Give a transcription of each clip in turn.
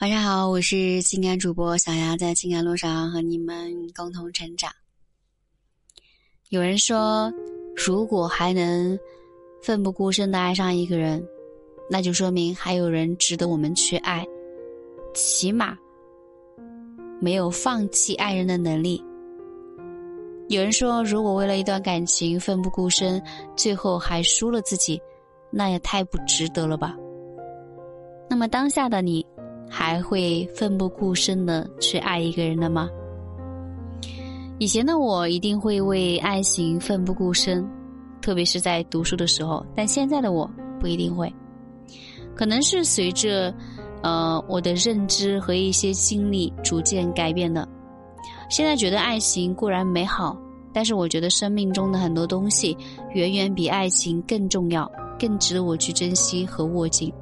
晚上好，我是情感主播小丫，在情感路上和你们共同成长。有人说，如果还能奋不顾身的爱上一个人，那就说明还有人值得我们去爱，起码没有放弃爱人的能力。有人说，如果为了一段感情奋不顾身，最后还输了自己，那也太不值得了吧。那么当下的你。还会奋不顾身的去爱一个人的吗？以前的我一定会为爱情奋不顾身，特别是在读书的时候。但现在的我不一定会，可能是随着，呃，我的认知和一些经历逐渐改变的。现在觉得爱情固然美好，但是我觉得生命中的很多东西远远比爱情更重要，更值得我去珍惜和握紧。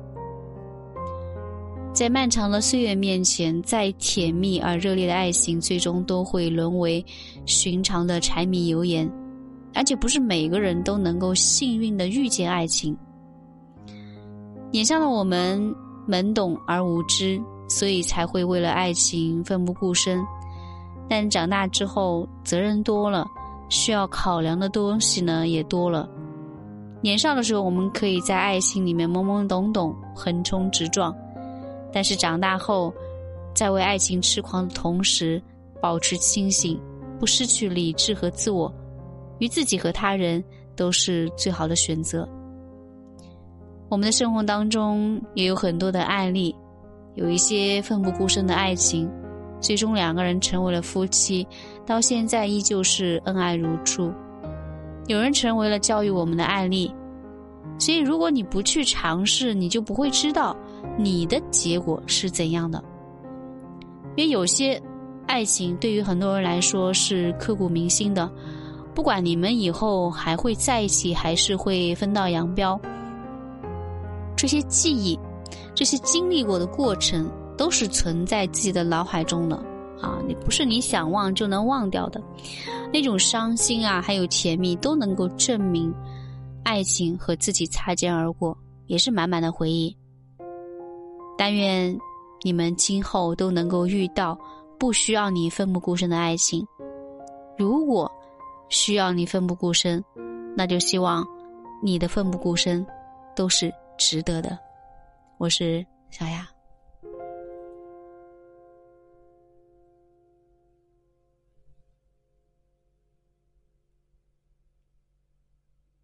在漫长的岁月面前，再甜蜜而热烈的爱情，最终都会沦为寻常的柴米油盐，而且不是每个人都能够幸运的遇见爱情。眼下的我们懵懂而无知，所以才会为了爱情奋不顾身。但长大之后，责任多了，需要考量的东西呢也多了。年少的时候，我们可以在爱情里面懵懵懂懂，横冲直撞。但是长大后，在为爱情痴狂的同时，保持清醒，不失去理智和自我，于自己和他人都是最好的选择。我们的生活当中也有很多的案例，有一些奋不顾身的爱情，最终两个人成为了夫妻，到现在依旧是恩爱如初。有人成为了教育我们的案例。所以，如果你不去尝试，你就不会知道你的结果是怎样的。因为有些爱情对于很多人来说是刻骨铭心的，不管你们以后还会在一起，还是会分道扬镳，这些记忆、这些经历过的过程，都是存在自己的脑海中的啊！你不是你想忘就能忘掉的，那种伤心啊，还有甜蜜，都能够证明。爱情和自己擦肩而过，也是满满的回忆。但愿你们今后都能够遇到不需要你奋不顾身的爱情。如果需要你奋不顾身，那就希望你的奋不顾身都是值得的。我是小雅。